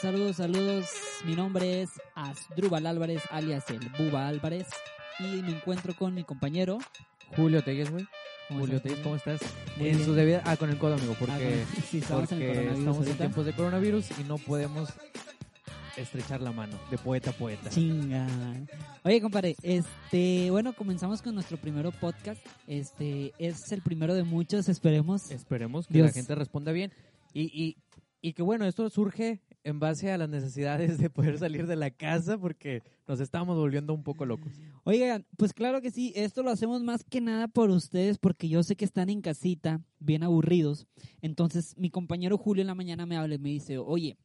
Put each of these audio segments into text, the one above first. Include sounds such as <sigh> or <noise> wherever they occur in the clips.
saludos, saludos. Mi nombre es Asdrúbal Álvarez, alias el Buba Álvarez, y me encuentro con mi compañero. Julio Telles, güey. ¿Cómo Julio Telles, ¿cómo estás? Muy en bien. su debida... Ah, con el codo, amigo, Ah, porque, sí, estamos en el estamos en tiempos de coronavirus y no podemos estrechar la mano de poeta a poeta. Chinga. Oye, compadre, este, bueno, comenzamos con nuestro primero podcast. Este es el primero de muchos, esperemos. Esperemos que Dios. la gente responda bien. Y, y, y que bueno, esto surge en base a las necesidades de poder salir de la casa porque nos estamos volviendo un poco locos. Oigan, pues claro que sí, esto lo hacemos más que nada por ustedes porque yo sé que están en casita, bien aburridos. Entonces mi compañero Julio en la mañana me habla y me dice, oye,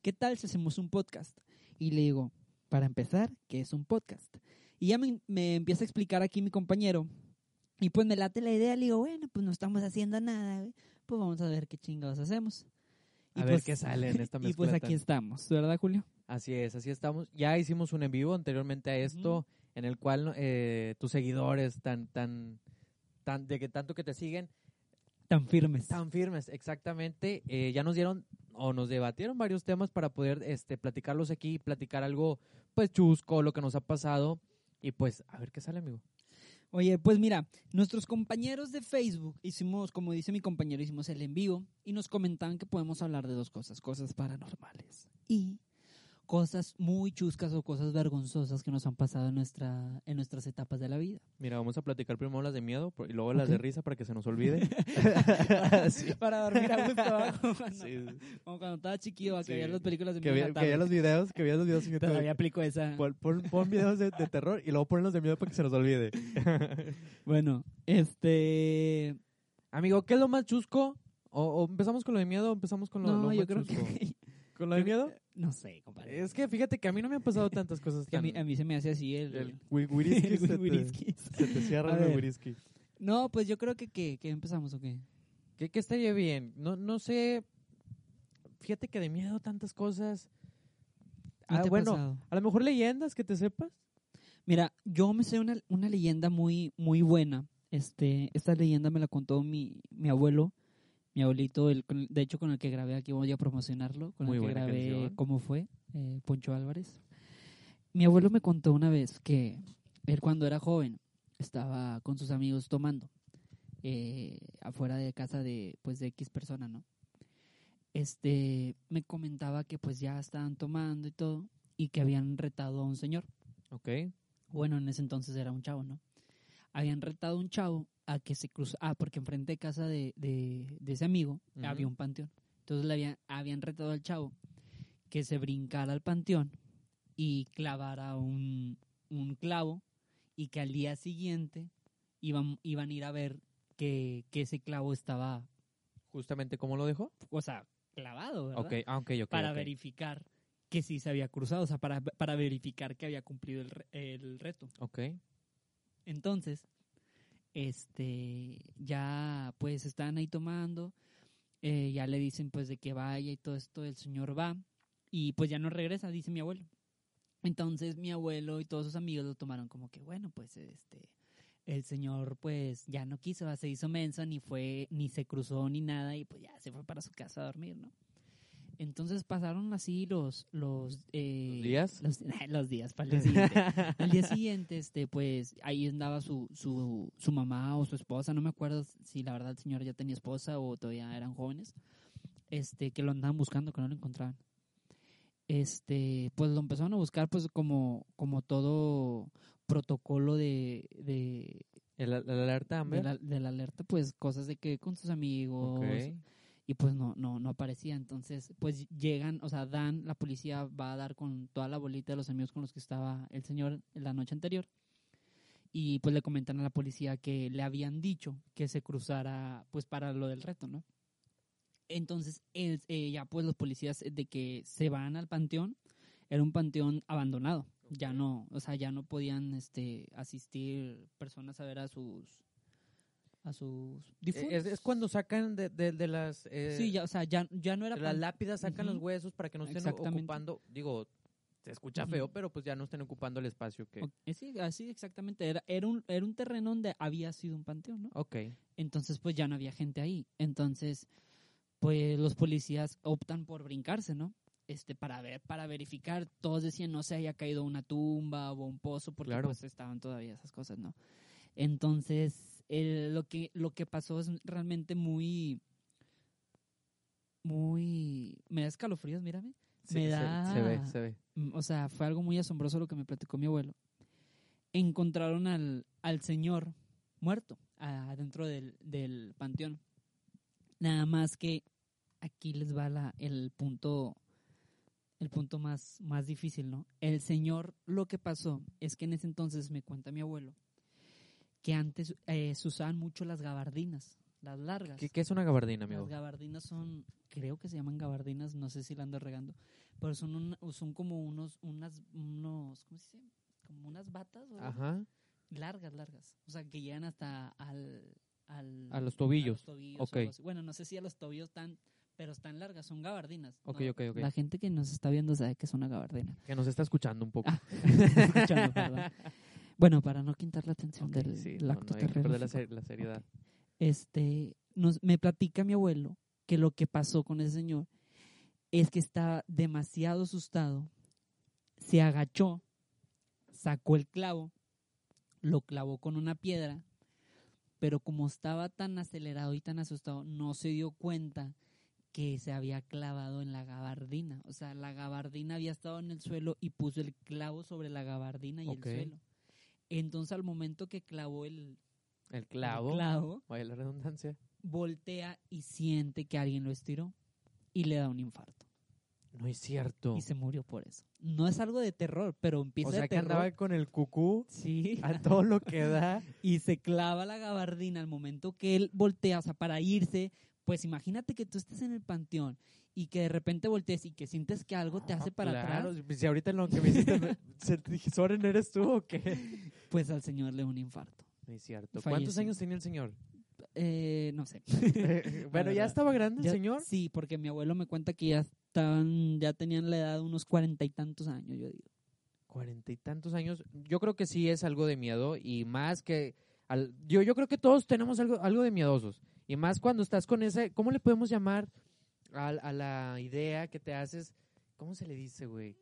¿qué tal si hacemos un podcast? Y le digo, para empezar, ¿qué es un podcast? Y ya me, me empieza a explicar aquí mi compañero. Y pues me late la idea, le digo, bueno, pues no estamos haciendo nada, pues vamos a ver qué chingados hacemos. A ver pues- qué sale en esta <laughs> Y pues mezcla aquí estamos, ¿verdad, Julio? Así es, así estamos. Ya hicimos un en vivo anteriormente a esto, en el cual eh, tus seguidores tan, tan, tan, de que tanto que te siguen, Tan firmes. tan firmes, exactamente, eh, ya nos dieron o nos debatieron varios temas para poder este, platicarlos aquí, platicar algo, pues chusco, lo que nos ha pasado y pues a ver qué sale, amigo. Oye, pues mira, nuestros compañeros de Facebook hicimos, como dice mi compañero, hicimos el en vivo y nos comentaban que podemos hablar de dos cosas, cosas paranormales. Y cosas muy chuscas o cosas vergonzosas que nos han pasado en nuestra en nuestras etapas de la vida. Mira, vamos a platicar primero las de miedo y luego las de risa para que se nos olvide. <laughs> Sí. Para dormir a gusto, como, <laughs> cuando, Sí, como cuando estaba chiquillo, que Sí. veía las películas de que, miedo que tarde. los videos, que vea los videos. fíjate, Todavía aplico esa. Pon, pon- pon videos de, de terror y luego ponlos de miedo para que se nos olvide. <laughs> Bueno, este Amigo, ¿qué es lo más chusco? ¿O, o empezamos con lo de miedo o empezamos con lo, no, lo yo más creo chusco? que ¿Con lo de miedo? no sé, compadre. Es que fíjate que a mí no me han pasado tantas cosas <laughs> que a mí, a mí se me hace así el, El wi- <laughs> wiriski se, te, wiriski. se te cierra el wiriski. No, pues yo creo que, que, que empezamos, ¿o qué? ¿Qué, qué estaría bien? No, no sé. Fíjate que de miedo tantas cosas. ¿No Ah, te bueno, pasado? a lo mejor leyendas que te sepas. Mira, yo me sé una, una leyenda muy, muy buena. Este, esta leyenda me la contó mi, mi abuelo, mi abuelito, el, de hecho con el que grabé aquí voy a promocionarlo, con Muy el que grabé canción. cómo fue, eh, Poncho Álvarez. Mi abuelo me contó una vez que él cuando era joven estaba con sus amigos tomando eh, afuera de casa de pues de X persona, ¿no? Este me comentaba que pues ya estaban tomando y todo y que habían retado a un señor. Ok. Bueno, en ese entonces era un chavo, ¿no? Habían retado a un chavo a que se cruzó. Ah, porque enfrente de casa de, de, de ese amigo había un panteón. Entonces le habían, habían retado al chavo que se brincara al panteón y clavara un, un clavo y que al día siguiente iban, iban a ir a ver que, que ese clavo estaba, Justamente, ¿cómo lo dejó? o sea, clavado, ¿verdad? Ok, ah, ok, ok. para verificar que sí se había cruzado, o sea, para, para verificar que había cumplido el, el reto. Ok. Entonces, este, ya pues están ahí tomando, eh, ya le dicen pues de que vaya y todo esto, el señor va y pues ya no regresa, dice mi abuelo. Entonces mi abuelo y todos sus amigos lo tomaron como que bueno, pues este, el señor pues ya no quiso, se hizo mensa, ni fue, ni se cruzó ni nada y pues ya se fue para su casa a dormir, ¿no? Entonces pasaron así los, los, eh, ¿Los días? Los, <laughs> los días para el día <laughs> siguiente. Al día siguiente, este, pues, ahí andaba su, su, su mamá o su esposa, no me acuerdo si la verdad el señor ya tenía esposa o todavía eran jóvenes, este, que lo andaban buscando, que no lo encontraban. Este, pues lo empezaron a buscar, pues, como, como todo protocolo de, de, ¿El, el alerta de, Amber? la, de la alerta, pues, cosas de que con sus amigos, Ok. Y pues no, no, no aparecía. Entonces, pues llegan, o sea, dan, la policía va a dar con toda la bolita de los amigos con los que estaba el señor la noche anterior. y pues le comentan a la policía que le habían dicho que se cruzara pues para lo del reto, ¿no? Entonces, él, eh, ya pues los policías de que se van al panteón, era un panteón abandonado, ya no, o sea, ya no podían este asistir personas a ver a sus a sus difuntos. Eh, Es, es cuando sacan de, de, de las... eh, sí, ya, o sea, ya, ya no era de las lápidas, sacan los huesos para que no estén ocupando, digo, se escucha feo, pero pues ya no estén ocupando el espacio que... sí, así exactamente, era, era, un, era un terreno donde había sido un panteón, ¿no? Ok. Entonces, pues ya no había gente ahí. Entonces, pues los policías optan por brincarse, ¿no? Este, para ver, para verificar, todos decían no se haya caído una tumba o un pozo, porque Claro. pues estaban todavía esas cosas, ¿no? Entonces, el- lo que, lo que pasó es realmente muy, muy, me da escalofríos, mírame. Sí, Me se- da- se ve, se ve. Mm, O sea, fue algo muy asombroso lo que me platicó mi abuelo. Encontraron al, al señor muerto adentro del, del panteón. Nada más que aquí les va la, el punto el punto más, más difícil, ¿no? El señor, lo que pasó es que en ese entonces, me cuenta mi abuelo, que antes eh, se usaban mucho las gabardinas, las largas. ¿Qué, qué es una gabardina, amigo? Las gabardinas son, creo que se llaman gabardinas, no sé si la ando regando, pero son, un- son como unos, unas, unos, ¿cómo se dice? Como unas batas así. Ajá. largas, largas, o sea, que llegan hasta al, al A los tobillos. tobillos o Ok. algo así. Bueno, no sé si a los tobillos están, pero están largas, son gabardinas. Ok, ¿no? ok, ok. La gente que nos está viendo sabe que es una gabardina. Que nos está escuchando un poco. Ah, <laughs> escuchando, perdón. <laughs> Bueno, para no quitar la atención del, sí, no, acto no que perder la, terrorífico ser- la seriedad. este, nos, me platica mi abuelo que lo que pasó con ese señor es que estaba demasiado asustado, se agachó, sacó el clavo, lo clavó con una piedra, pero como estaba tan acelerado y tan asustado, no se dio cuenta que se había clavado en la gabardina. O sea, la gabardina había estado en el suelo y puso el clavo sobre la gabardina y el suelo. Entonces, al momento que clavó el, El el clavo. clavo Vaya la redundancia. voltea y siente que alguien lo estiró y le da un infarto. No es cierto. Y se murió por eso. No es algo de terror, pero empieza O sea de que andaba con el cucú Sí. a todo lo que da. <laughs> Y se clava la gabardina al momento que él voltea, o sea, para irse. Pues imagínate que tú estés en el panteón y que de repente voltees y que sientes que algo te hace para claro, atrás. Si ahorita en lo que me hiciste, <laughs> Soren, ¿eres tú o qué? <laughs> Pues al señor le da un infarto. Es cierto. Falleció. ¿Cuántos años tenía el señor? Eh, no sé. <laughs> bueno, ¿ya estaba grande el Ya- señor? Sí, porque mi abuelo me cuenta que ya estaban, ya tenían la edad de unos cuarenta y tantos años, yo digo. Cuarenta y tantos años. Yo creo que sí es algo de miedo y más que... al- yo, yo creo que todos tenemos algo, algo de miedosos. Y más cuando estás con esa... ¿Cómo le podemos llamar a, a la idea que te haces? ¿Cómo se le dice, güey?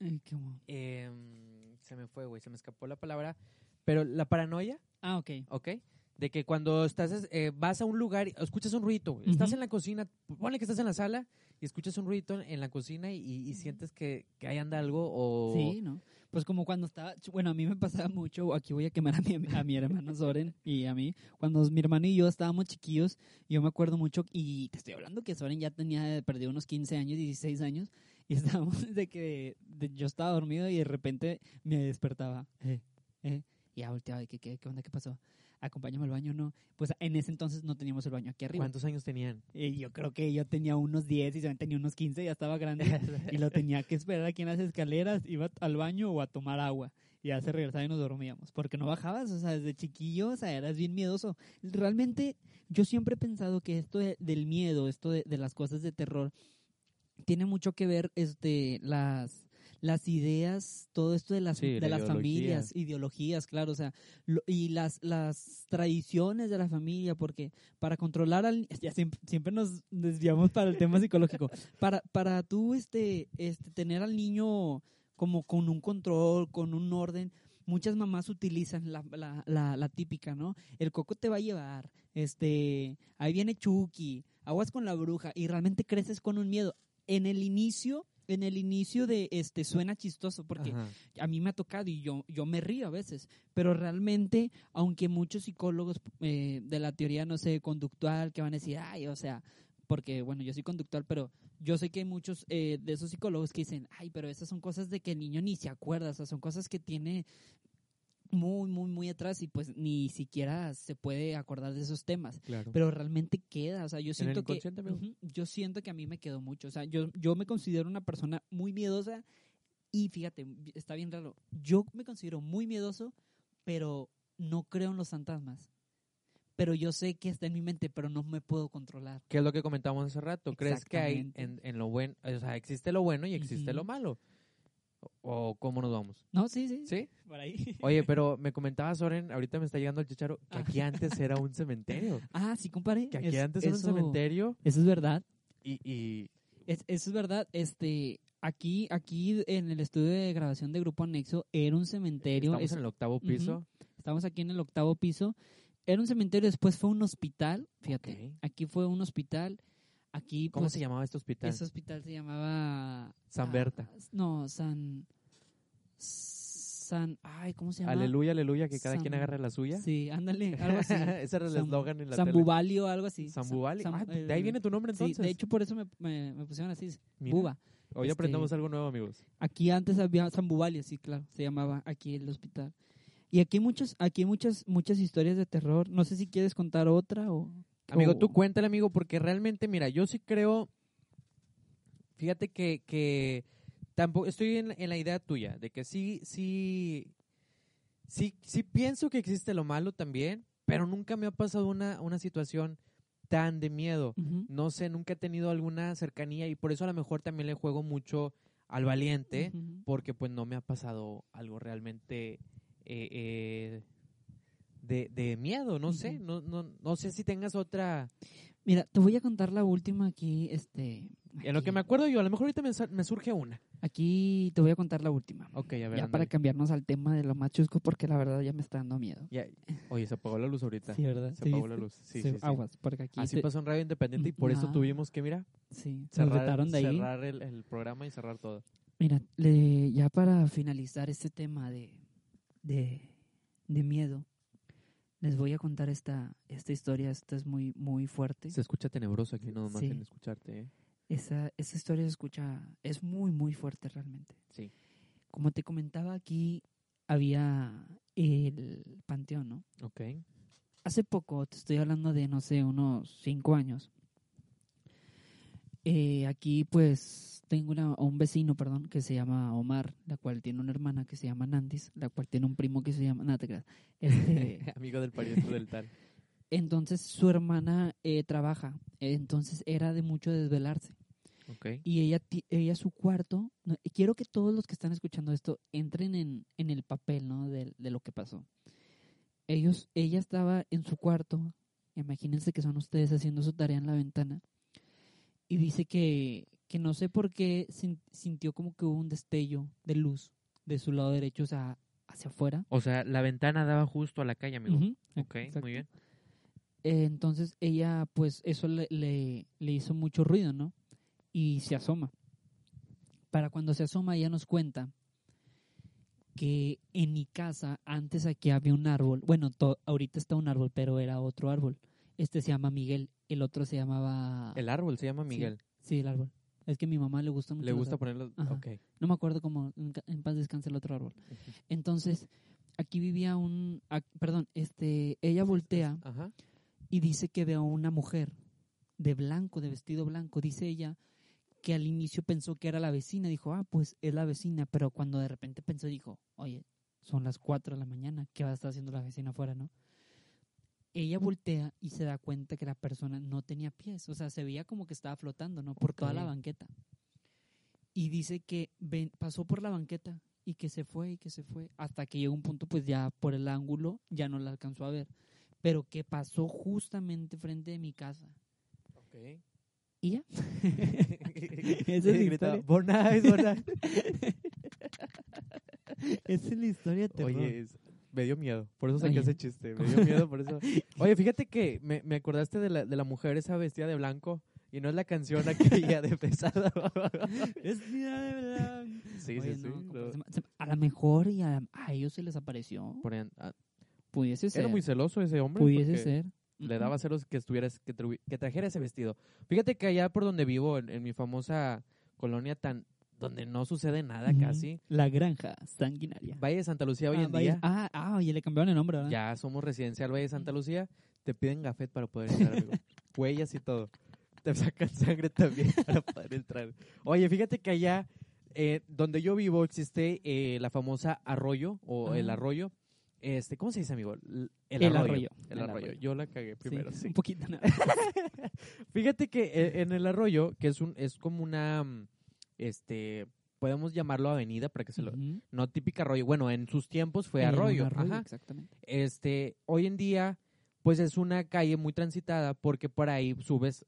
Ay, qué Em, se me fue, güey, se me escapó la palabra. Pero la paranoia, Ah, ok. ¿ok? De que cuando estás, eh, vas a un lugar, escuchas un ruido, estás en la cocina, ponle que estás en la sala y escuchas un ruido en la cocina y, y sientes que, que ahí anda algo o... Sí, ¿no? Pues como cuando estaba, bueno, a mí me pasaba mucho, aquí voy a quemar a mi, a mi hermano Soren y a mí, cuando mi hermano y yo estábamos chiquillos, yo me acuerdo mucho, y te estoy hablando que Soren ya tenía, perdido unos 15 años, 16 años, y <laughs> estábamos de que de- yo estaba dormido y de repente me despertaba, eh, eh, y ya volteaba, y que, ¿qué, qué onda, qué pasó? Acompáñame al baño, no. Pues en ese entonces no teníamos el baño aquí arriba. ¿Cuántos años tenían? Y yo creo que yo tenía unos 10 y Soren tenía unos 15, ya estaba grande <laughs> y lo tenía que esperar aquí en las escaleras, iba al baño o a tomar agua. Y ya se regresaba y nos dormíamos. Porque no bajabas, o sea, desde chiquillo, o sea, eras bien miedoso. Realmente, yo siempre he pensado que esto de- del miedo, esto de, de las cosas de terror, tiene mucho que ver este, las, las ideas, todo esto de las, Sí, de la las ideología. familias, ideologías, claro, o sea, lo- y las, las tradiciones de la familia, porque para controlar al ya siempre, siempre nos desviamos para el tema psicológico. <laughs> Para, para tú este, este, tener al niño como con un control, con un orden, muchas mamás utilizan la, la, la, la típica, ¿no? El coco te va a llevar, este, ahí viene Chucky, aguas con la bruja, y realmente creces con un miedo. En el inicio, en el inicio de este suena chistoso porque Ajá. a mí me ha tocado y yo, yo me río a veces, pero realmente, aunque muchos psicólogos eh, de la teoría, no sé, conductual, que van a decir, ay, o sea, porque, bueno, yo soy conductual, pero yo sé que hay muchos eh, de esos psicólogos que dicen, ay, pero esas son cosas de que el niño ni se acuerda, o sea, son cosas que tiene muy, muy, muy atrás y pues ni siquiera se puede acordar de esos temas. Claro. Pero realmente queda, o sea, yo siento que yo siento que a mí me quedó mucho, o sea, yo yo me considero una persona muy miedosa y fíjate, está bien raro. Yo me considero muy miedoso, pero no creo en los fantasmas. Pero yo sé que está en mi mente, pero no me puedo controlar. ¿Qué es lo que comentábamos hace rato? ¿Crees que hay en, en lo bueno, o sea, existe lo bueno y existe lo malo? ¿O, cómo nos vamos? No, sí, sí. ¿Sí? Por ahí. Oye, pero <laughs> me comentaba Soren, ahorita me está llegando el chicharo, que aquí antes era un cementerio. Ah, sí, compadre. Que aquí Es- antes era un cementerio Eso es verdad. y, y Es- eso es verdad. Este, aquí, aquí en el estudio de grabación de Grupo Anexo era un cementerio. estamos es- en el octavo piso. Estamos aquí en el octavo piso. Era un cementerio, después fue un hospital. Fíjate, aquí fue un hospital. Aquí, ¿Cómo pues, se llamaba este hospital? Ese hospital se llamaba. San ah, Berta. No, San. San. Ay, ¿cómo se llama? Aleluya, aleluya, que cada San- quien agarre la suya. Sí, ándale, <laughs> algo así. Ese era el eslogan en la San tele. Bubalio, algo así. Zambubali. Sam- Ah, el- de ahí viene tu nombre Sí, entonces. de hecho por eso me, me, me pusieron así, Mira, Buba. Hoy este- aprendemos algo nuevo, amigos. Aquí antes había San Bubalio, sí, claro, se llamaba aquí el hospital. Y aquí hay muchas, aquí hay muchas, muchas historias de terror. No sé si quieres contar otra o. Amigo, tú cuéntale, amigo, porque realmente, mira, yo sí creo. Fíjate que, que tampoco estoy en, en la idea tuya, de que sí, sí, sí, sí pienso que existe lo malo también, pero nunca me ha pasado una, una situación tan de miedo. No sé, nunca he tenido alguna cercanía y por eso a lo mejor también le juego mucho al valiente, porque pues no me ha pasado algo realmente eh, eh, de, de miedo, no sé, no, no, no sé si tengas otra... Mira, te voy a contar la última aquí, este. En lo que aquí. me acuerdo yo, a lo mejor ahorita me, me surge una. Aquí te voy a contar la última. Ok, a ver. ya para cambiarnos al tema de lo más chusco, porque la verdad ya me está dando miedo. Ya- Oye, se apagó la luz ahorita. Sí, ¿verdad? Se ¿Sí apagó la viste? luz. Sí, Se- sí, sí. Aguas, porque aquí Así te- pasó en Radio Independiente y por eso tuvimos que, mira, sí, cerrar, de ahí. cerrar el, el programa y cerrar todo. Mira, le- ya para finalizar este tema de, de, de miedo, les voy a contar esta, esta historia. Esta es muy, muy fuerte. Se escucha tenebroso aquí nomás Sí. en escucharte, ¿eh? Esa, esa historia se escucha, es muy, muy fuerte realmente. Sí. Como te comentaba, aquí había el panteón, ¿no? Ok. Hace poco, te estoy hablando de, no sé, unos cinco años. Eh, aquí, pues, tengo una, un vecino, perdón, que se llama Omar, la cual tiene una hermana que se llama Nandis, la cual tiene un primo que se llama... No, te creas. Este, <laughs> Amigo del pariente del tal. <laughs> entonces, su hermana eh, trabaja. Entonces, era de mucho desvelarse. Y ella, ella su cuarto, no, quiero que todos los que están escuchando esto entren en, en el papel, ¿no? De, de lo que pasó. Ellos, ella estaba en su cuarto, imagínense que son ustedes haciendo su tarea en la ventana, y dice que, que no sé por qué sin- sintió como que hubo un destello de luz de su lado derecho, o sea, hacia afuera. O sea, la ventana daba justo a la calle, amigo. Ujú, Ok, exacto. muy bien. Eh, entonces ella, pues eso le, le, le hizo mucho ruido, ¿no? Y se asoma. Para cuando se asoma, ella nos cuenta que en mi casa antes aquí había un árbol. Bueno, ahorita está un árbol, pero era otro árbol. Este se llama Miguel, el otro se llamaba... El árbol se llama Miguel. Sí, el árbol. Es que a mi mamá le gusta mucho. Le gusta ponerlo. Ajá. Ok. No me acuerdo cómo, en paz descanse el otro árbol. Entonces, aquí vivía un... perdón, este, ella voltea Ajá. y dice que ve a una mujer de blanco, de vestido blanco. Dice ella que al inicio pensó que era la vecina. Dijo, ah, pues es la vecina. Pero cuando de repente pensó, dijo, oye, son las 4 de la mañana. ¿Qué va a estar haciendo la vecina afuera, no? Ella voltea y se da cuenta que la persona no tenía pies. O sea, se veía como que estaba flotando, ¿no? Por toda la banqueta. Y dice que ven- pasó por la banqueta y que se fue y que se fue. Hasta que llegó un punto, pues ya por el ángulo, ya no la alcanzó a ver pero que pasó justamente frente de mi casa. Ok. ¿Y ya? <laughs> Esa es la historia. Bonais, bonais. <laughs> Esa es la historia de terror. Oye, es- me dio miedo. Por eso saqué ese chiste. Me dio miedo por eso. <laughs> Oye, fíjate que me, me acordaste de la, de la mujer esa vestida de blanco. Y no es la canción aquella de pesado. es verdad. Sí, Oye, sí, sí. no, me- a lo mejor y a, a ellos se les apareció. Por ah, Pudiese ser. Era muy celoso ese hombre. Pudiese ser. Le daba celos que estuvieras, que, que trajera ese vestido. Fíjate que allá por donde vivo, en, en mi famosa colonia tan, donde no sucede nada casi. La granja sanguinaria. Valle de Santa Lucía hoy ah, en Valle- día, Ah, ah, oye, le cambiaron el nombre, ¿verdad? ya somos residencial Valle de Santa Lucía, te piden gafet para poder <laughs> entrar, amigo. Huellas y todo. Te sacan sangre también <laughs> para poder entrar. Oye, fíjate que allá, eh, donde yo vivo, existe eh, la famosa arroyo, o el Ah. arroyo. Este, ¿Cómo se dice, amigo? El, El arroyo. arroyo, El, el arroyo. arroyo. Yo la cagué primero, sí. un poquito nada. <laughs> Fíjate que eh, en el arroyo, que es un es como una mm, este podemos llamarlo avenida para que se lo no típica arroyo, bueno, en sus tiempos fue arroyo, ajá. Exactamente. Este, hoy en día pues es una calle muy transitada porque por ahí subes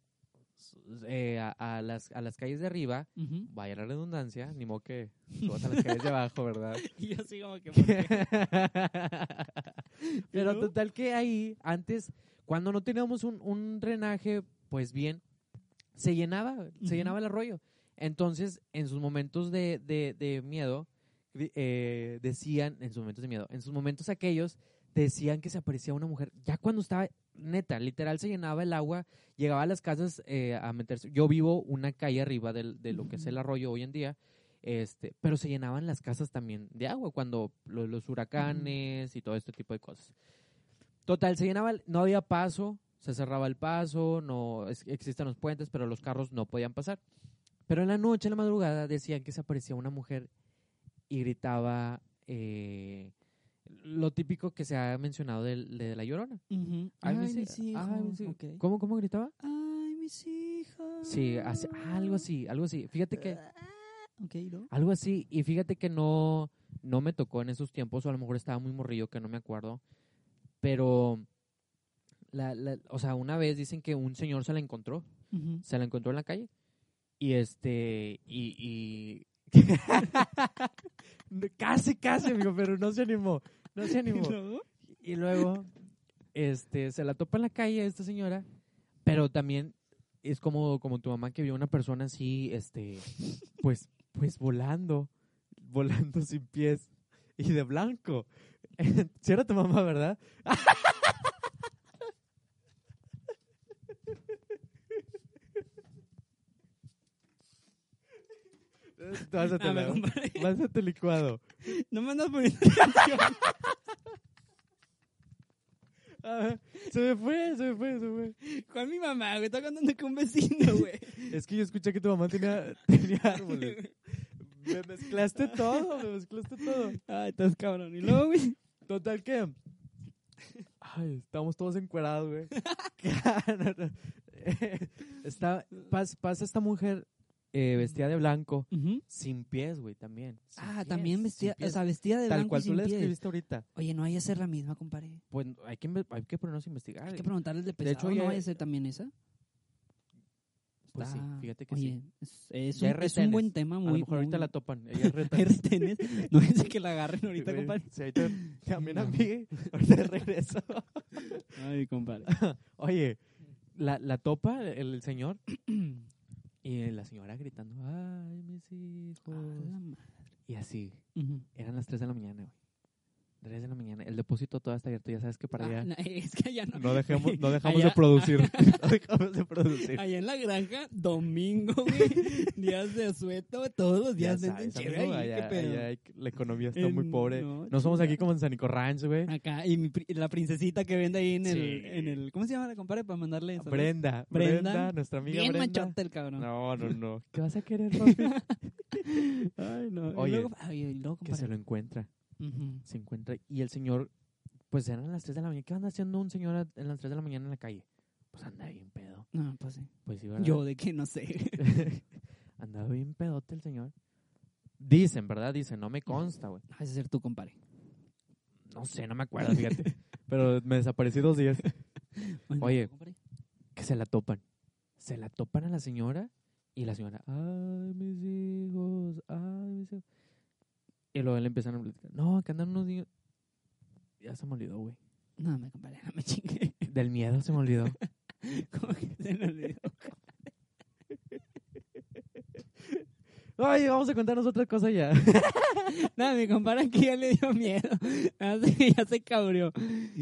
eh, a, a las a las calles de arriba, vaya la redundancia, ni modo que subas a las calles de abajo, ¿verdad? <laughs> Y yo así como que... <laughs> Pero total que ahí, antes, cuando no teníamos un, un drenaje, pues bien, se llenaba, se llenaba el arroyo. Entonces, en sus momentos de, de, de miedo, eh, decían, en sus momentos de miedo, en sus momentos aquellos, decían que se aparecía una mujer. Ya cuando estaba, neta, literal se llenaba el agua, llegaba a las casas eh, a meterse. Yo vivo una calle arriba del- de lo que es el arroyo hoy en día. Este, pero se llenaban las casas también de agua cuando lo- los huracanes y todo este tipo de cosas. Total, se llenaba, no había paso, se cerraba el paso, no es- existen los puentes, pero los carros no podían pasar. Pero en la noche, en la madrugada, decían que se aparecía una mujer y gritaba eh, lo típico que se ha mencionado de, la llorona. Ay, Ay, mis mis hi- ay, mis hijos. ¿Cómo, ¿Cómo gritaba? Ay, mis hijos. Sí, algo así, algo así. Fíjate que ¿no? Algo así, y fíjate que no, no me tocó en esos tiempos, o a lo mejor estaba muy morrillo, que no me acuerdo, pero, la, la- o sea, una vez dicen que un señor se la encontró, se la encontró en la calle, y este, y, y... <laughs> casi, casi, amigo, pero no se animó, no se animó. ¿No? Y luego, este, se la topa en la calle esta señora, pero también es como, como tu mamá que vio una persona así, este, pues, pues volando, volando sin pies y de blanco. <laughs> Si era tu mamá, ¿verdad? <laughs> Pásate, Ah, me Leo. comparé. Pásate licuado. No me andas poniendo atención. Ah, se me fue, se me fue, se me fue. ¿Cuál mi mamá, güey? Está contando con un vecino, güey. Es que yo escuché que tu mamá tenía, tenía árboles. <laughs> Me mezclaste todo, me mezclaste todo. Ay, estás cabrón. Y luego, güey. Total que. Ay, estamos todos encuerados, güey. <laughs> Está, pas- pasa esta mujer eh, vestida de blanco, sin pies, güey, también. sin Ah, pies, también sin vestida, o sea, vestida de Tal blanco cual y tú sin le pies. describiste ahorita. Oye, no vaya a ser la misma, compadre. Pues hay que, hay que ponernos a investigar. Hay que preguntarles de pesado, hecho, ¿no ya- vaya a ser también esa? Pues sí, fíjate que sí. Es, es un, hay es un buen tema A muy... lo mejor ahorita la topan. <laughs> Retenes. No dice que la agarren ahorita, compadre. sí, ahorita <laughs> también a No. mí. Ahorita regreso. Ay, compadre. <laughs> Oye, la, la topa el, el señor <clears throat> y la señora gritando, ay, mis hijos. A la madre. Y así, eran las 3 de la mañana, güey. 3 de la mañana. El depósito todo está abierto, ya sabes que para Ah, allá no, <laughs> es que allá no. no dejemos, no dejamos Allá- de producir. <laughs> <laughs> no dejamos de producir. Allá en la granja, domingo, güey. días de asueto, todos los Ya días venden sabes, chévere amigo, ahí, allá- qué pedo. allá hay- la economía está Eh, muy pobre. no, No, somos aquí como en Sanico Ranch, güey. Acá, y mi pri- la princesita que vende ahí en el, en el. ¿Cómo se llama la compadre para mandarle eso? Brenda, Brenda. Brenda, nuestra amiga Bien Brenda. machote el cabrón. No, no, no. ¿Qué vas a querer, Rofi? Ay, no. Oye, y luego, ay, y luego, que se lo encuentra. Se encuentra y el señor, pues eran las 3 de la mañana. ¿Qué anda haciendo un señor a- en las 3 de la mañana en la calle? Pues anda bien pedo. No, pues sí. Pues sí, ¿verdad? Yo de que no sé. <laughs> Andaba bien pedote el señor. Dicen, ¿verdad? Dicen, no me consta, güey. A ser tu compadre. No sé, no me acuerdo, fíjate. <laughs> Pero me desaparecí dos días. <laughs> Oye. Que se la topan. Se la topan a la señora y la señora, ay, mis hijos, ay, mis hijos. Y luego le empiezan a platicar, no, que andan unos niños. Ya se me olvidó, güey. No, me compadre, no me chingue. Del miedo se me olvidó. <laughs> Como que se me olvidó. Oye, vamos a contarnos otra cosa ya. <laughs> Nada, mi compadre que ya le dio miedo. <laughs> Ya se cabrió.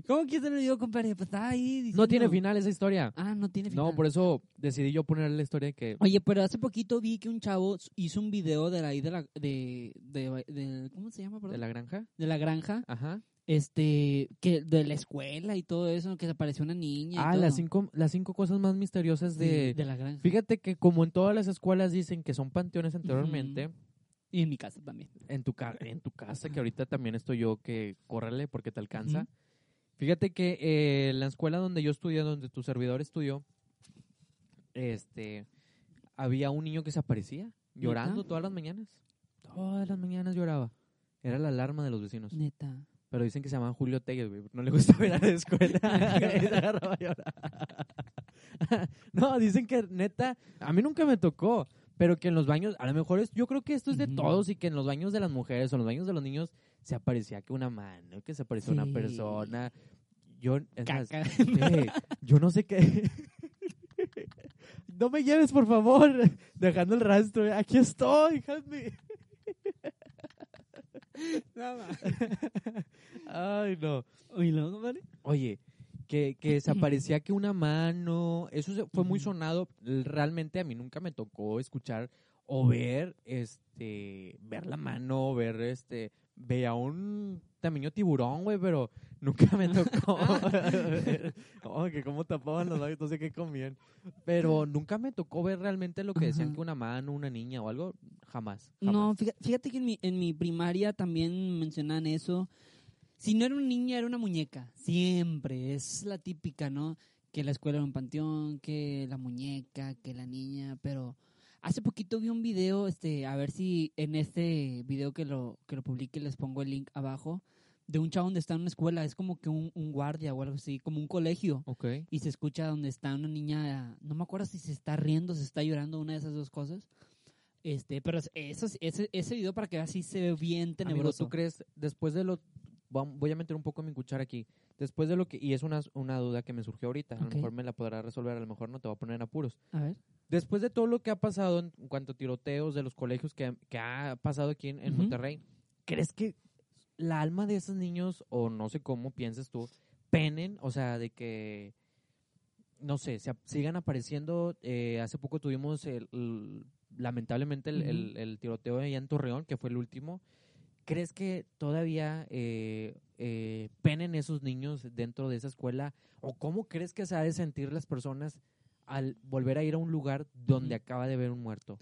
¿Cómo que se le dio, compadre? Pues estaba ahí diciendo... No tiene final esa historia. Ah, no tiene final. No, por eso decidí yo poner la historia que... Oye, pero hace poquito vi que un chavo hizo un video de la de la de, de, de- ¿cómo se llama? perdón? ¿De la granja? De la granja, Ajá. Este, que de la escuela y todo eso, que se apareció una niña. y Ah, todo. las cinco, las cinco cosas más misteriosas Sí, de... de la granja. Fíjate que como en todas las escuelas dicen que son panteones anteriormente, Y en mi casa también. en, tu ca- en tu casa, que ahorita también estoy yo, que córrele porque te alcanza. Fíjate que eh, la escuela donde yo estudié, donde tu servidor estudió, este, había un niño que se aparecía llorando ¿Neta? todas las mañanas. Todas las mañanas lloraba. Era la alarma de los vecinos. Neta. Pero dicen que se llama Julio Telles, güey. No le gusta <laughs> ver a la escuela. <laughs> <laughs> No, dicen que neta, a mí nunca me tocó. Pero que en los baños, a lo mejor es, yo creo que esto es de todos y que en los baños de las mujeres o en los baños de los niños se aparecía que una mano, que se aparecía una persona. Yo, eh, yo no sé qué. no me lleves, por favor. Dejando el rastro. Aquí estoy, help me. Nada más. Ay, no. Oye, compadre. Oye, que, que se <laughs> aparecía que una mano, eso se- fue muy sonado. Realmente a mí nunca me tocó escuchar o ver, este, ver la mano, ver, este, veía un tamaño tiburón, güey, pero <laughs> nunca me tocó. <laughs> que cómo tapaban los labios, no sé qué comían. Pero nunca me tocó ver realmente lo que decían Ajá. que una mano, una niña o algo, jamás. No, jamás. fíjate, fíjate que en mi, en mi primaria también mencionan eso. Si no era una niña, era una muñeca. Siempre. Es la típica, ¿no? Que la escuela era un panteón, que la muñeca, que la niña. Pero hace poquito vi un video, este, a ver si en este video que lo, que lo publique les pongo el link abajo, de un chavo donde está en una escuela. Es como que un, un guardia o algo así, como un colegio. Ok. Y se escucha donde está una niña, no me acuerdo si se está riendo, se está llorando, una de esas dos cosas. Este, pero eso, ese, ese video para que veas sí se ve bien Amigo, tenebroso. ¿tú crees, después de lo... Voy a meter un poco mi cuchara aquí. Después de lo que... Y es una, una duda que me surgió ahorita. A lo mejor me la podrás resolver, a lo mejor no te va a poner en apuros. A ver. Después de todo lo que ha pasado en cuanto a tiroteos de los colegios que, que ha pasado aquí en. Monterrey, ¿crees que la alma de esos niños, o no sé cómo piensas tú, penen? O sea, de que, no sé, se, sigan apareciendo. eh, hace poco tuvimos, el, el- lamentablemente, el, el- el tiroteo allá en Torreón, que fue el último. ¿Crees que todavía eh, eh, penen esos niños dentro de esa escuela? ¿O cómo crees que se ha de sentir las personas al volver a ir a un lugar donde acaba de haber un muerto?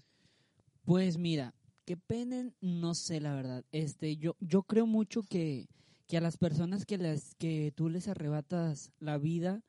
Pues mira, que penen, no sé la verdad. Este, yo, yo creo mucho que, que a las personas que las que tú les arrebatas la vida,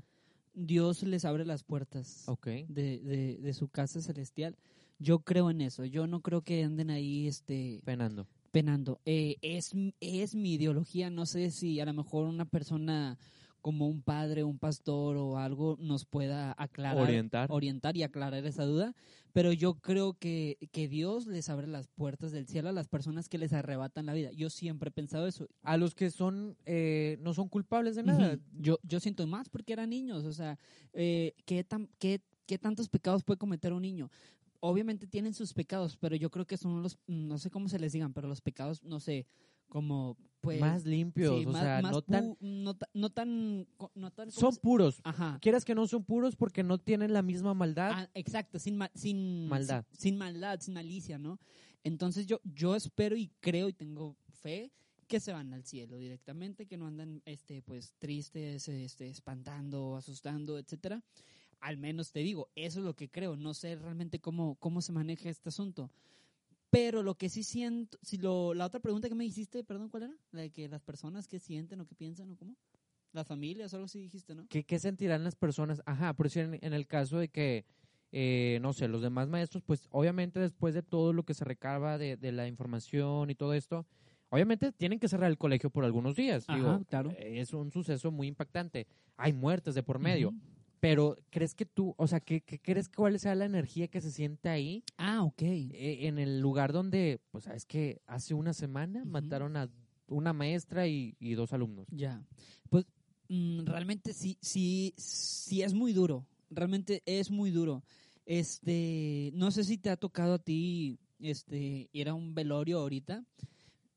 Dios les abre las puertas Ok. de, de, de su casa celestial. Yo creo en eso. Yo no creo que anden ahí, este, Penando. Penando. Eh, es, es mi ideología. No sé si a lo mejor una persona como un padre, un pastor o algo nos pueda aclarar, Orientar. orientar y aclarar esa duda. Pero yo creo que, que Dios les abre las puertas del cielo a las personas que les arrebatan la vida. Yo siempre he pensado eso. A los que son, eh, no son culpables de nada. Yo, yo siento más porque eran niños. O sea, eh, ¿qué, tan, qué, ¿qué tantos pecados puede cometer un niño? Obviamente tienen sus pecados, pero yo creo que son los, no sé cómo se les digan, pero los pecados, no sé, como pues... más limpios, sí, o más- sea, más no tan... no, ta- no tan... No tan ¿cómo Son se- puros. Ajá. Quieras que no son puros porque no tienen la misma maldad. Ah, exacto, sin, ma- sin Maldad. Sin, sin maldad, sin malicia, ¿no? Entonces yo, yo espero y creo y tengo fe que se van al cielo directamente, que no andan este pues tristes, este espantando, asustando, etcétera. Al menos te digo, eso es lo que creo, no sé realmente cómo cómo se maneja este asunto. Pero lo que sí siento, si lo, la otra pregunta que me hiciste, perdón, ¿cuál era? La de que las personas que sienten o que piensan o cómo? Las familias o algo así dijiste, ¿no? ¿Qué, qué sentirán las personas? Ajá, por decir, en, en el caso de que, eh, no sé, los demás maestros, pues obviamente después de todo lo que se recaba de, de la información y todo esto, obviamente tienen que cerrar el colegio por algunos días. Ajá, Digo, claro. eh, es un suceso muy impactante. Hay muertes de por medio. Ujú. Pero, ¿crees que tú, o sea, ¿qué, qué crees cuál sea la energía que se siente ahí Ah, ok. eh, en el lugar donde, pues, sabes que hace una semana mataron a una maestra y, y dos alumnos? Ya. Pues mm, realmente sí, sí, sí es muy duro. Realmente es muy duro. Este, no sé si te ha tocado a ti este, era un velorio ahorita.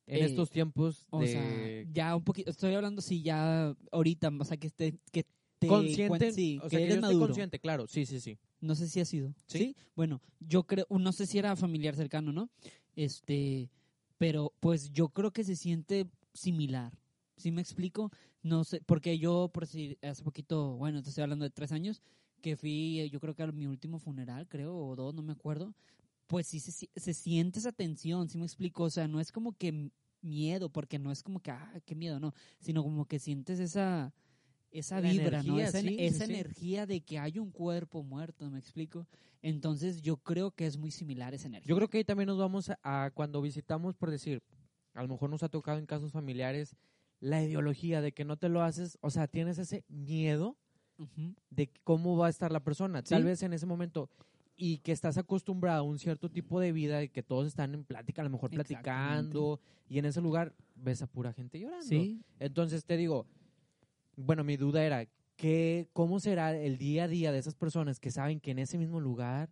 En Eh, estos tiempos O sea, ya un poquito, estoy hablando, sí, ya ahorita, o sea, que, esté, que te consciente, sí, o que sea, que eres yo estoy maduro. consciente, claro, sí, sí, sí. No sé si ha sido. Sí. ¿Sí? Bueno, yo creo, no sé si era familiar cercano, ¿no? Este, pero pues yo creo que se siente similar. ¿Sí me explico? No sé, porque yo, por decir, hace poquito, bueno, te estoy hablando de tres años, que fui, yo creo que a mi último funeral, creo, o dos, no me acuerdo, pues sí se, si- se siente esa tensión, ¿sí me explico? O sea, no es como que miedo, porque no es como que, ah, qué miedo, no, sino como que sientes esa, esa La vibra, ¿no? Esa, sí, sí, esa sí. energía de que hay un cuerpo muerto, ¿me explico? Entonces yo creo que es muy similar esa energía. Yo creo que ahí también nos vamos a, a cuando visitamos, por decir, a lo mejor nos ha tocado en casos familiares la ideología de que no te lo haces, o sea, tienes ese miedo de cómo va a estar la persona. Tal vez en ese momento y que estás acostumbrado a un cierto tipo de vida de que todos están en plática, a lo mejor platicando y en ese lugar ves a pura gente llorando. Sí, Entonces te digo, bueno, mi duda era que cómo será el día a día de esas personas que saben que en ese mismo lugar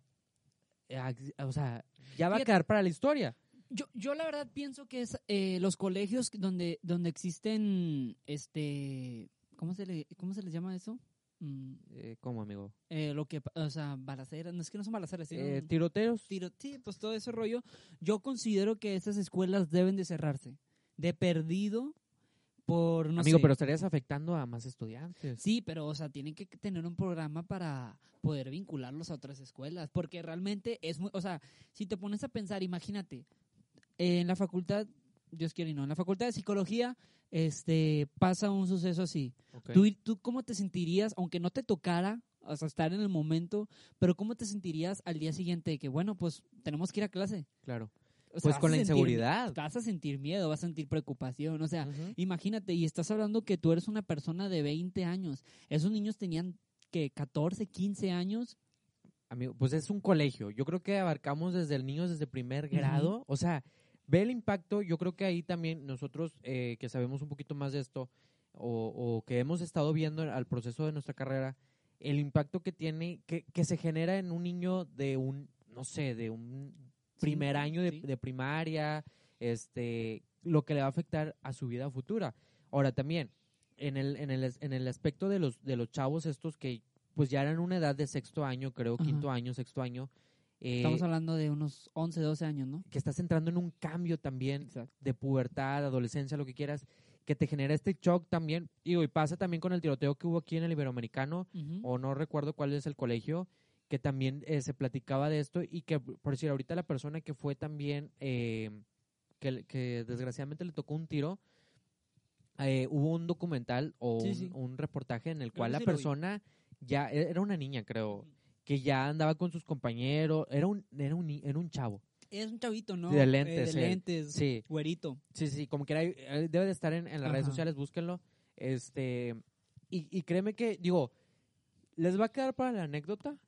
eh, o sea, ya va a quedar para la historia. Yo, yo la verdad pienso que es eh, los colegios donde, donde existen, este, ¿cómo se, le, ¿cómo se les llama eso? Mm, Eh, ¿Cómo, amigo? eh, lo que, o sea, balaceras, no es que no son balaceras, sino Eh, tiroteos. tiro, sí, pues todo ese rollo. Yo considero que esas escuelas deben de cerrarse, de perdido por, no Amigo, sé. pero estarías afectando a más estudiantes. Sí, pero, o sea, tienen que tener un programa para poder vincularlos a otras escuelas, porque realmente es muy, o sea, si te pones a pensar, imagínate, en la facultad, Dios quiere y no, en la facultad de psicología, este, pasa un suceso así. Ok. ¿Tú, ¿Tú cómo te sentirías, aunque no te tocara, o sea, estar en el momento, pero cómo te sentirías al día siguiente de que, bueno, pues tenemos que ir a clase? Claro. O Pues con la sentir- inseguridad. Vas a sentir miedo, vas a sentir preocupación, o sea. Imagínate, y estás hablando que tú eres una persona de 20 años. Esos niños tenían que 14, 15 años. Amigo, pues es un colegio. Yo creo que abarcamos desde el niño desde primer grado. O sea, ve el impacto. Yo creo que ahí también nosotros eh, que sabemos un poquito más de esto o, o que hemos estado viendo al proceso de nuestra carrera, el impacto que tiene, que, que se genera en un niño de un, no sé, de un primer Sí, año de, sí. de primaria, este, lo que le va a afectar a su vida futura. Ahora también, en el, en el, en el aspecto de los, de los chavos estos que pues ya eran una edad de sexto año, creo, Ajá. quinto año, sexto año, eh, Estamos hablando de unos 11, 12 años, ¿no? que estás entrando en un cambio también Exacto. de pubertad, adolescencia, lo que quieras, que te genera este shock también. Y pasa también con el tiroteo que hubo aquí en el Iberoamericano, o no recuerdo cuál es el colegio, que también eh, se platicaba de esto y que, por decir, ahorita la persona que fue también, eh, que, que desgraciadamente le tocó un tiro, eh, hubo un documental o Sí, un, sí. un reportaje en el Creo cual la sí persona ya, e, era una niña creo, que ya andaba con sus compañeros, era un, era un, era un chavo. Es un chavito, ¿no? De lentes, de lentes. Sí, Güerito. Sí, sí, como que debe de estar en, en las redes sociales, búsquenlo. Este, y, y créeme que, digo, les va a quedar para la anécdota,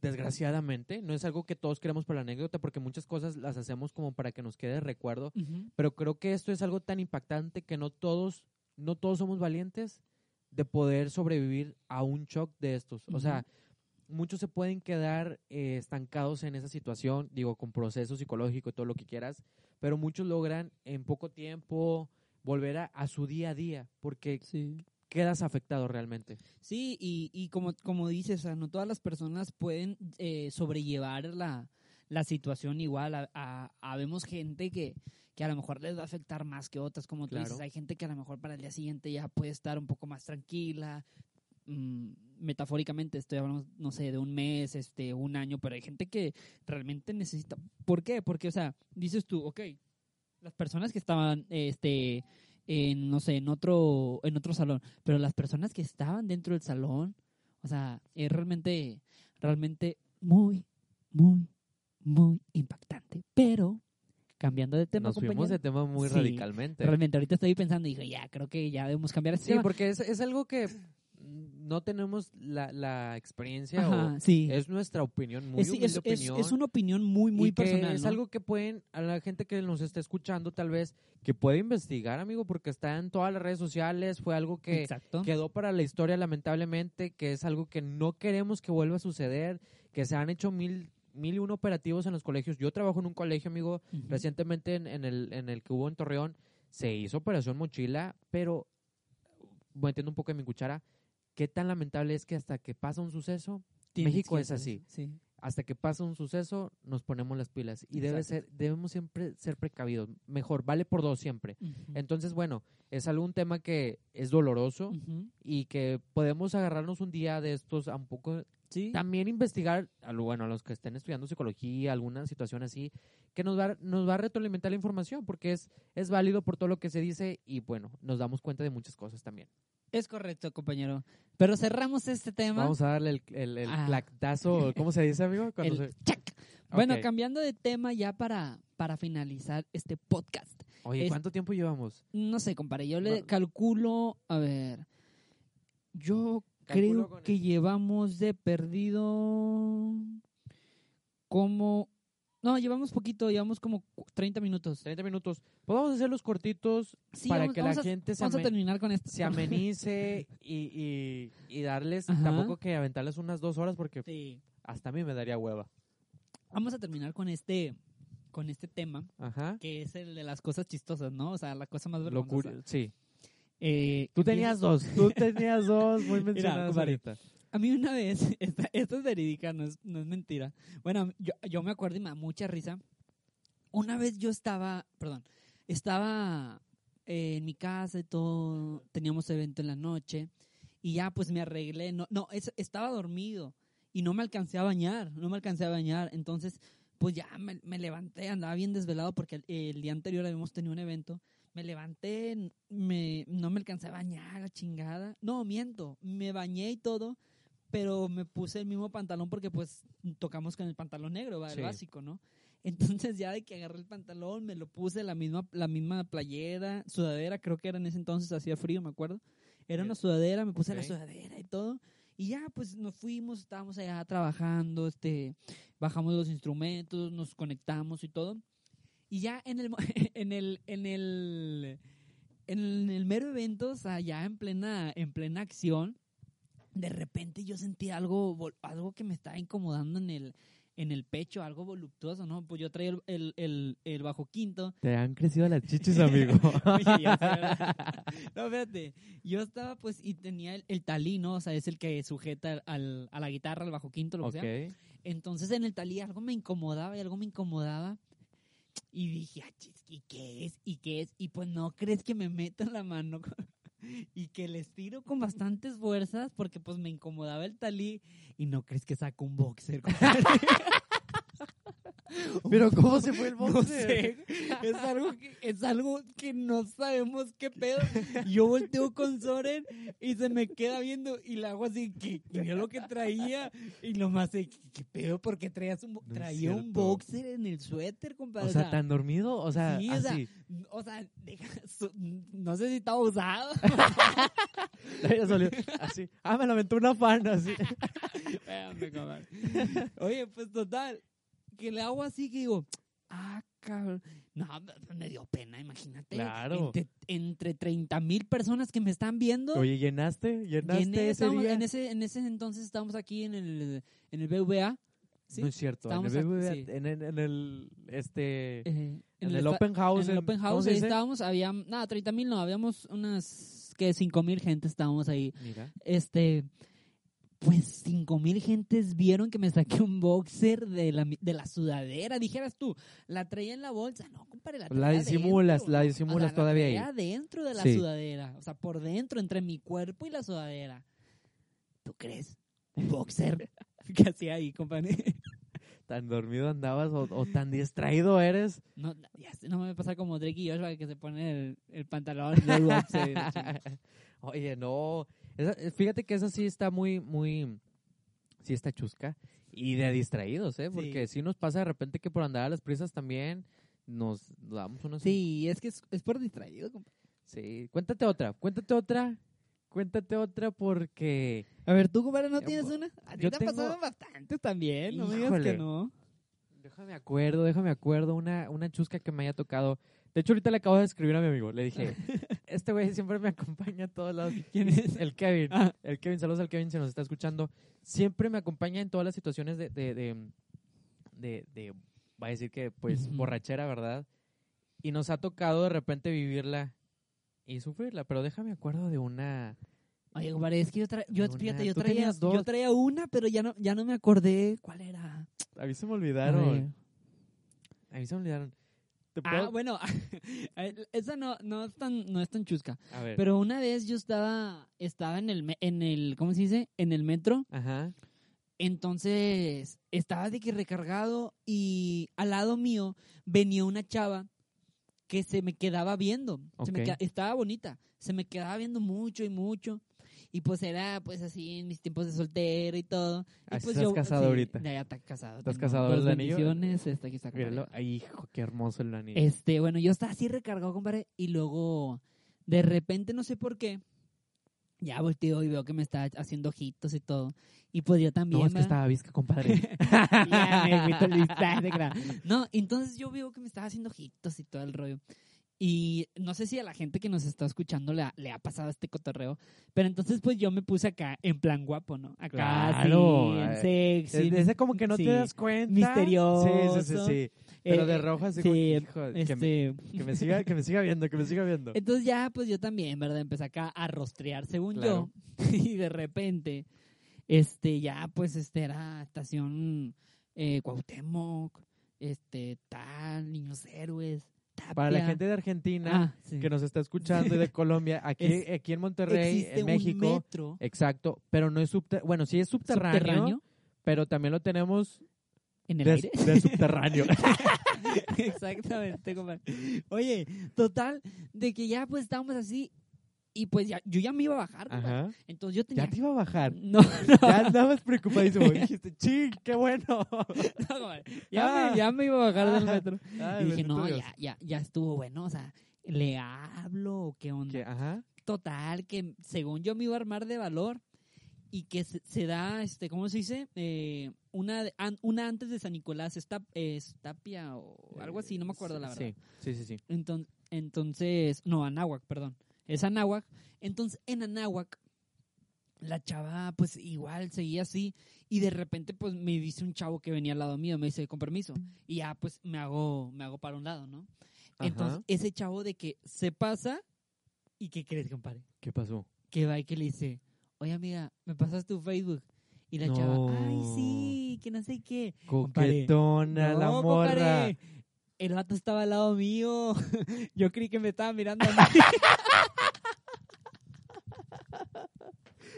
Desgraciadamente. No es algo que todos queremos para la anécdota, porque muchas cosas las hacemos como para que nos quede de recuerdo. Pero creo que esto es algo tan impactante que no todos, no todos somos valientes de poder sobrevivir a un shock de estos. O sea, muchos se pueden quedar eh, estancados en esa situación, digo, con proceso psicológico y todo lo que quieras, pero muchos logran en poco tiempo volver a, a su día a día, porque Sí. Quedas afectado realmente. Sí, y, y como, como dices, o sea, no todas las personas pueden eh, sobrellevar la, la situación igual. A, a- habemos gente que, que a lo mejor les va a afectar más que otras, como tú Claro. dices. Hay gente que a lo mejor para el día siguiente ya puede estar un poco más tranquila. Mm, metafóricamente estoy hablando, no sé, de un mes, este, un año, pero hay gente que realmente necesita. ¿Por qué? Porque, o sea, dices tú, ok, las personas que estaban, este, en, no sé, en otro, en otro salón, pero las personas que estaban dentro del salón, o sea, es realmente, realmente muy, muy, muy impactante. Pero, cambiando de tema, Nos fuimos de tema muy Sí, radicalmente. realmente ahorita estoy pensando y dije, ya, creo que ya debemos cambiar este Sí, tema. porque es, es algo que no tenemos la, la experiencia Ajá, o sí. es nuestra opinión, muy Es, es- opinión. es una opinión muy, muy y que personal. Es ¿no? algo que pueden, a la gente que nos está escuchando tal vez, que puede investigar, amigo, porque está en todas las redes sociales, fue algo que Exacto. quedó para la historia lamentablemente, que es algo que no queremos que vuelva a suceder, que se han hecho mil mil y uno operativos en los colegios. Yo trabajo en un colegio, amigo, recientemente en, en el, en el que hubo en Torreón, se hizo operación mochila, pero metiendo un poco en mi cuchara, qué tan lamentable es que hasta que pasa un suceso, Tienes México es así. Sí. hasta que pasa un suceso, nos ponemos las pilas. Y debe ser, debemos siempre ser precavidos. Mejor, vale por dos siempre. Entonces, bueno, es algún tema que es doloroso y que podemos agarrarnos un día de estos a un poco Sí. también investigar, a lo- bueno, a los que estén estudiando psicología, alguna situación así, que nos va, nos va a retroalimentar la información, porque es, es válido por todo lo que se dice y bueno, nos damos cuenta de muchas cosas también. Es correcto, compañero. Pero cerramos este tema. Vamos a darle el, el, el Ah. clactazo, <laughs> ¿cómo se dice, amigo? El se- chac. Bueno, cambiando de tema ya para, para finalizar este podcast. Oye, es- ¿cuánto tiempo llevamos? No sé, compadre, yo le No. calculo, a ver, yo Calculo creo que llevamos de perdido como... No, llevamos poquito, llevamos como cu- 30 minutos. 30 minutos. Podemos hacerlos cortitos Sí, para vamos- que vamos la a- gente se, Vamos a ame- terminar con esto. se amenice y, y, y darles, Ajá. tampoco que aventarles unas dos horas porque Sí. hasta a mí me daría hueva. Vamos a terminar con este con este tema, Ajá. que es el de las cosas chistosas, ¿no? O sea, la cosa más vergonzosa. Locura. Sí. Eh, Tú tenías dos. Tú <laughs> tenías dos muy mencionadas compadre. ahorita. A mí una vez, <laughs> esta, esta es verídica, no es, no es mentira. Bueno, yo, yo me acuerdo y me da mucha risa. Una vez yo estaba, perdón, estaba eh, en mi casa y todo, teníamos evento en la noche y ya pues me arreglé. No, no es- estaba dormido y no me alcancé a bañar, no me alcancé a bañar. Entonces, pues ya me, me levanté, andaba bien desvelado porque el, el día anterior habíamos tenido un evento. Me levanté, me, no me alcancé a bañar, la chingada. No, miento, me bañé y todo, pero me puse el mismo pantalón porque pues tocamos con el pantalón negro, ¿va? el Sí. básico, ¿no? <laughs> Entonces ya de que agarré el pantalón, me lo puse la misma, la misma playera, sudadera, creo que era en ese entonces, hacía frío, me acuerdo. Era una sudadera, me puse la sudadera y todo. Y ya, pues nos fuimos, estábamos allá trabajando, este, bajamos los instrumentos, nos conectamos y todo. Y ya en el, <laughs> en el, en el, en el mero evento, o sea, ya en plena, en plena acción, de repente yo sentí algo, algo que me estaba incomodando en el, en el pecho, algo voluptuoso, ¿no? Pues yo traía el, el, el, el bajo quinto. Te han crecido las <laughs> chichis, amigo. No, espérate. Yo estaba, pues, y tenía el, talí, ¿no? O sea, es el que sujeta al, a la guitarra, al bajo quinto, lo que sea. Entonces en el talí algo me incomodaba y algo me incomodaba. Y dije, ah, chis, ¿y qué es? ¿Y qué es? Y pues no crees que me meto la mano con- y que les tiro con bastantes fuerzas porque pues me incomodaba el talí y no crees que saco un boxer. <laughs> <laughs> Pero ¿cómo se fue el No boxer? sé, <laughs> es algo, que, es algo que no sabemos qué pedo. Yo volteo con Soren y se me queda viendo y le hago así, que mira lo que traía. Y lo más de, ¿qué, qué pedo? Porque traías un, No traía un boxer en el suéter, compadre. O sea, tan dormido, o sea, sí, o sea, así. o sea, deja su- no sé si estaba usado. <laughs> Así. Ah, me la aventó una fan, así. Espérame, compadre. Oye, pues total, que le hago así que digo, ah, cabrón. No, me dio pena, imagínate. Claro. Entre, entre 30 mil personas que me están viendo. Oye, ¿llenaste? ¿Llenaste llené, ese estábamos- día? en, ese, en ese entonces estábamos aquí en el, en el BVA. ¿sí? No es cierto. En el, sí. en, el- en el, este, Eh, en, el, esta- Open House. en el en- Open ¿cómo House, se ahí estábamos, había, nada, 30 mil no, habíamos unas, que 5 mil gente estábamos ahí. Mira. Este, pues 5 mil gentes vieron que me saqué un boxer de la, de la sudadera. Dijeras tú, la traía en la bolsa. No, compadre, la traía La disimulas, adentro. la O disimulas sea, todavía ahí. La traía dentro de la Sí. sudadera. O sea, por dentro, entre mi cuerpo y la sudadera. ¿Tú crees? Un boxer. <laughs> ¿Qué hacía ahí, compadre? <laughs> Tan dormido andabas o, o tan distraído eres. No, ya no me va a pasar como Drake y Joshua que se pone el, el pantalón del boxer. <laughs> Oye, no. Esa- eh, fíjate que esa sí está muy, muy. Sí está chusca. Y de distraídos, ¿eh? Porque sí, nos pasa de repente que por andar a las prisas también nos damos unos. Sí, es que es, es por distraído. Sí. Cuéntate otra, cuéntate otra. Cuéntate otra porque. A ver, tú, compadre, ¿no tienes po- una? A ti te tengo- ha pasado bastante también, no digas que no. Déjame acuerdo, déjame acuerdo. Una, una chusca que me haya tocado. De hecho, ahorita le acabo de escribir a mi amigo. Le dije, <laughs> este güey siempre me acompaña a todos lados. <laughs> ¿Quién es? El Kevin. Ah. El Kevin, saludos al Kevin si nos está escuchando. Siempre me acompaña en todas las situaciones de, de, de, de, de va a decir que, pues, borrachera, ¿verdad? Y nos ha tocado de repente vivirla y sufrirla, pero déjame acuerdo de una... Oye, compadre, es que yo, tra- yo, Una- fíjate, yo traía, yo traía una, pero ya no, ya no me acordé cuál era. A mí se me olvidaron. A mí se me olvidaron. ¿Te Ah, bueno, <laughs> esa no, no, es tan, no es tan chusca. A ver. Pero una vez yo estaba, estaba en el, en el, ¿cómo se dice? En el metro. Ajá. Entonces, estaba de que recargado y al lado mío venía una chava que se me quedaba viendo. Se me estaba bonita. Se me quedaba viendo mucho y mucho. Y pues era pues así en mis tiempos de soltero y todo. Y Así pues estás casado ahorita. Ya, ya está casado. ¿Estás casado, dos el anillo? este, aquí está Míralo. Ay, hijo, qué hermoso el anillo. Este, bueno, yo estaba así recargado, compadre, y luego, de repente, no sé por qué, ya volteo y veo que me está haciendo ojitos y todo. Y pues yo también. no, es que estaba visca, compadre. <laughs> Ya me <laughs> No, entonces yo veo que me estaba haciendo ojitos y todo el rollo. Y no sé si a la gente que nos está escuchando le ha, le ha pasado este cotorreo, pero entonces pues yo me puse acá en plan guapo, ¿no? Acá Claro, sí, en eh, sexy. Es- Ese como que no sí, te das cuenta. misterioso. Sí, sí, sí, sí. Pero Eh, de rojo así sí, como que, me, este, que me siga, que me siga viendo, que me siga viendo. Entonces ya, pues yo también, ¿verdad? Empecé acá a rostrear según Claro. yo. <laughs> Y de repente, este, ya, pues, este era estación eh, Cuauhtémoc, este, tal, Niños Héroes, Para la gente de Argentina Ah, sí. que nos está escuchando y de <laughs> Colombia, aquí, Es- aquí en Monterrey, en un México, metro exacto, pero no es subterráneo, bueno, sí es subterráneo, subterráneo pero también lo tenemos en el de, aire. de subterráneo. <laughs> Exactamente, compadre. Oye, total, de que ya pues estábamos así y pues ya, yo ya me iba a bajar. Ajá. Entonces yo tenía... Ya te iba a bajar. <laughs> No, Ya andabas preocupadísimo. <laughs> Dijiste, ching, qué bueno. <laughs> no. Ya, Ah. me, ya me iba a bajar del Ah. metro. Ay, y dije, no, ya, ya, ya estuvo bueno, o sea, ¿le hablo o qué onda? Ajá. Total, que según yo me iba a armar de valor y que se, se da, este, ¿cómo se dice? Eh, una, an- una antes de San Nicolás, Estap- eh, Estapia o algo así, no me acuerdo la verdad. Sí, sí, sí. sí. Enton- Entonces, no, Anáhuac, perdón. Es Anáhuac. Entonces, en Anáhuac, la chava, pues igual seguía así. Y de repente, pues me dice un chavo que venía al lado mío, me dice, con permiso. Y ya, pues me hago, me hago para un lado, ¿no? Entonces, ese chavo de que se pasa, ¿y qué crees, compadre? ¿Qué pasó? Que va y que le dice, oye amiga, ¿me pasas tu Facebook? Y la chava, ay, sí, que no sé qué. Compadre, Coquetona, la No, morra. compadre, El vato estaba al lado mío. <laughs> Yo creí que me estaba mirando a mí. <laughs>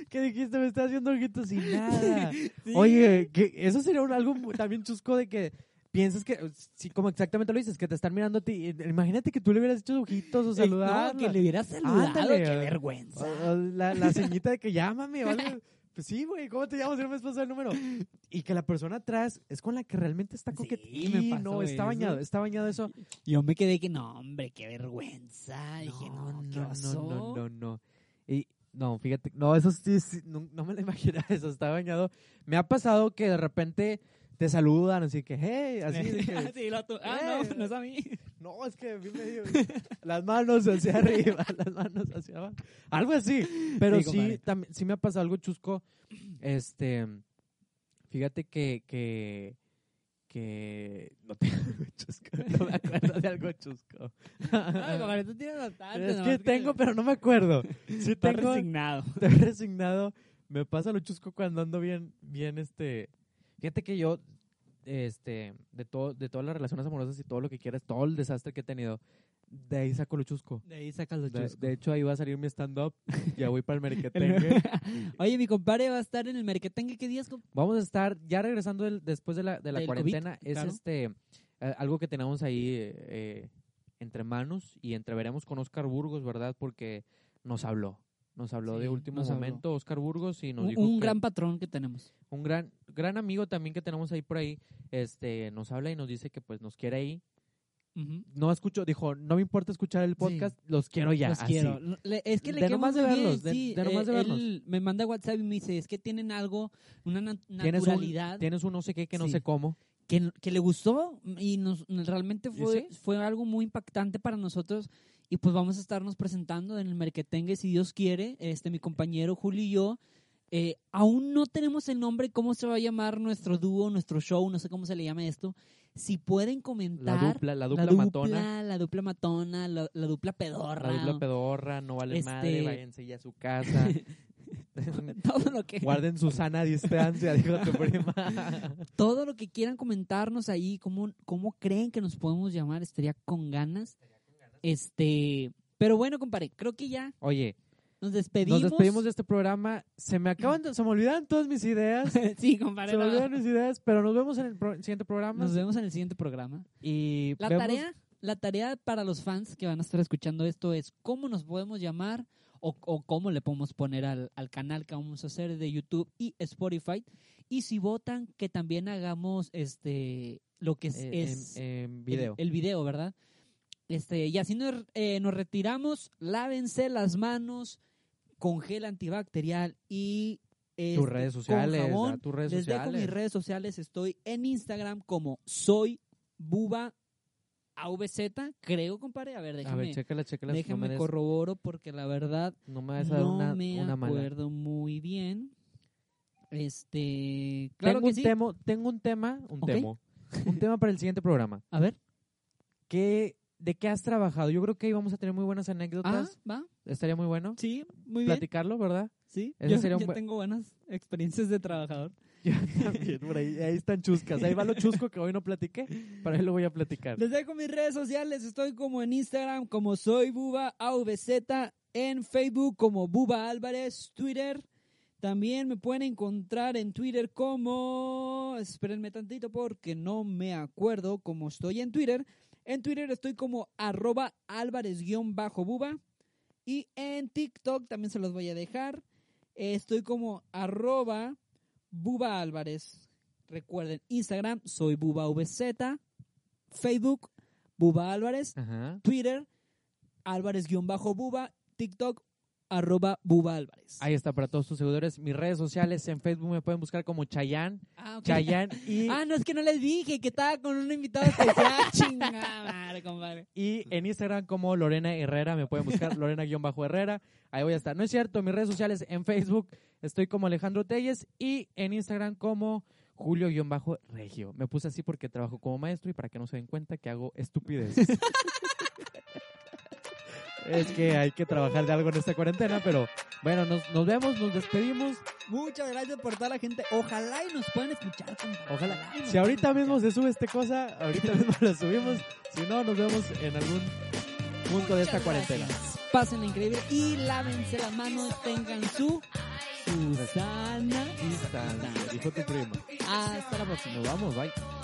¿Qué dijiste? Me está haciendo ojitos sin nada. <laughs> Sí. Oye, que eso sería un- algo también chusco de que piensas que, sí, como exactamente lo dices, que te están mirando a ti. Eh, Imagínate que tú le hubieras hecho ojitos o No, saludar. que le hubiera saludado. Ándale. qué vergüenza. la, la ceñita de que llámame, ¿vale? Pues sí, güey, ¿cómo te llamas? Si no me has pasado el número. Y que la persona atrás es con la que realmente está Sí, coqueteando. me pasó no, está eso. bañado, está bañado eso. Yo me quedé que, no, hombre, qué vergüenza. Dije, no, qué no, oso. no, no, no. Y no, fíjate, no, eso sí, sí, no, no me lo imaginaba <laughs> eso, está bañado. Me ha pasado que de repente te saludan, así que, hey, así de <laughs> que, Sí, lo tu- ah, no, no es a mí. <laughs> no, es que vi medio, las manos hacia arriba, <laughs> las manos hacia abajo, algo así. Pero Sí, sí, compadre. también, sí me ha pasado algo chusco, este, fíjate que, que, que, no tengo algo chusco, no me acuerdo de algo chusco. Ay, compadre, tú tienes bastante. es nomás que tengo, pero no me acuerdo. Sí Estás tengo, resignado. estoy resignado. Me pasa lo chusco cuando ando bien, bien, este. Fíjate que yo, este, de todo, de todas las relaciones amorosas y todo lo que quieras, todo el desastre que he tenido, de ahí saco lo chusco. De ahí sacas los De, chuscos. de hecho, ahí va a salir mi stand-up. <laughs> Ya voy para el merquetengue. <laughs> Oye, mi compadre va a estar en el Merquetengue. ¿Qué días? Vamos a estar, ya regresando después de la, de la Del cuarentena, COVID, es claro. este eh, algo que tenemos ahí eh, entre manos y entreveremos con Oscar Burgos, ¿verdad? Porque nos habló. Nos habló de Sí, último nos habló. momento Oscar Burgos y nos Un, dijo un que- gran patrón que tenemos. un gran gran amigo también que tenemos ahí por ahí, este nos habla y nos dice que pues nos quiere ahí. Ujú. No escucho, dijo, no me importa escuchar el podcast, los quiero ya. Los así. quiero. Le- Es que le De nomás de bien, verlos, de- sí, de nomás de eh, verlos. Él me manda WhatsApp y me dice, es que tienen algo, una na- Tienes un, naturalidad tienes un no sé qué que no Sí. sé cómo. que, que le gustó y nos realmente ¿Y fue, sí? fue algo muy impactante para nosotros y pues vamos a estarnos presentando en el Merquetengue si Dios quiere, este mi compañero Julio y yo Eh, aún no tenemos el nombre, cómo se va a llamar nuestro dúo, nuestro show, no sé cómo se le llama esto. Si pueden La comentar. dupla, la dupla, la dupla, matona. la dupla matona, la, la dupla pedorra. La dupla pedorra, no vale Este- madre, váyanse ya a su casa. <laughs> todo lo que Guarden su sana distancia, <laughs> dijo tu prima. todo lo que quieran comentarnos ahí, cómo, cómo creen que nos podemos llamar, estaría con ganas. Este, pero bueno, compadre, creo que ya Oye, nos despedimos. nos despedimos de este programa. Se me acaban de, se me olvidan todas mis ideas. <laughs> sí, compadre. Se me no. olvidan mis ideas, pero nos vemos en el pro- siguiente programa. Nos vemos en el siguiente programa. Y La vemos- tarea, la tarea para los fans que van a estar escuchando esto es cómo nos podemos llamar o, o cómo le podemos poner al, al canal que vamos a hacer de YouTube y Spotify. Y si votan, que también hagamos este lo que es, eh, es en, en video. El, el video, ¿verdad? Este, y así nos, eh, nos retiramos, lávense las manos con gel antibacterial y este, tus redes con sociales, jabón. a tus redes Les dejo sociales. mis redes sociales. Estoy en Instagram como soy buba AVZ, creo, compadre. A ver, a déjame, ver, chécala, chécala. déjame no corroboro porque la verdad no me a no una, me una mala. acuerdo muy bien. Este, claro tengo, que un sí. temo, tengo un tema, un Ok. temo, un tema para el siguiente programa. A ver. ¿Qué, ¿De qué has trabajado? Yo creo que ahí vamos a tener muy buenas Ah, anécdotas. va. Estaría muy bueno Sí, muy bien. platicarlo, ¿verdad? Sí, yo, sería un yo tengo buenas experiencias de trabajador. <laughs> Yo también, por ahí, ahí están chuscas. Ahí va lo chusco que hoy no platiqué, pero ahí lo voy a platicar. Les dejo mis redes sociales, estoy como en Instagram como soy Buba AVZ, en Facebook como Buba Álvarez, Twitter. También me pueden encontrar en Twitter como... Espérenme tantito porque no me acuerdo cómo estoy en Twitter. En Twitter estoy como arroba álvarez-buba. Y en TikTok también se los voy a dejar. Estoy como arroba Buba Álvarez. Recuerden, Instagram soy Buba VZ. Facebook, Buba Álvarez. Ajá. Twitter, Álvarez-Buba. TikTok, arroba Buba Álvarez. Ahí está para todos tus seguidores. Mis redes sociales en Facebook me pueden buscar como Chayanne. Ah, ok. Chayanne y, <laughs> Ah, no, es que no les dije que estaba con un invitado especial. <laughs> Chingada madre, compadre. y en Instagram como Lorena Herrera. Me pueden buscar Lorena-Herrera. Ahí voy a estar. No es cierto, mis redes sociales en Facebook estoy como Alejandro Telles y en Instagram como Julio-Regio. Me puse así porque trabajo como maestro y para que no se den cuenta que hago estupideces. <laughs> es que hay que trabajar de algo en esta cuarentena, pero bueno, nos, nos vemos, nos despedimos. Muchas gracias por toda la gente. Ojalá y nos puedan escuchar. Ojalá. Si ahorita mismo escuchar. se sube esta cosa, ahorita mismo la subimos. Si no, nos vemos en algún punto de esta cuarentena. Pásenla increíble y lávense las manos. Tengan su Susana. Distancia, dijo tu prima. Hasta la próxima. Nos vamos, bye.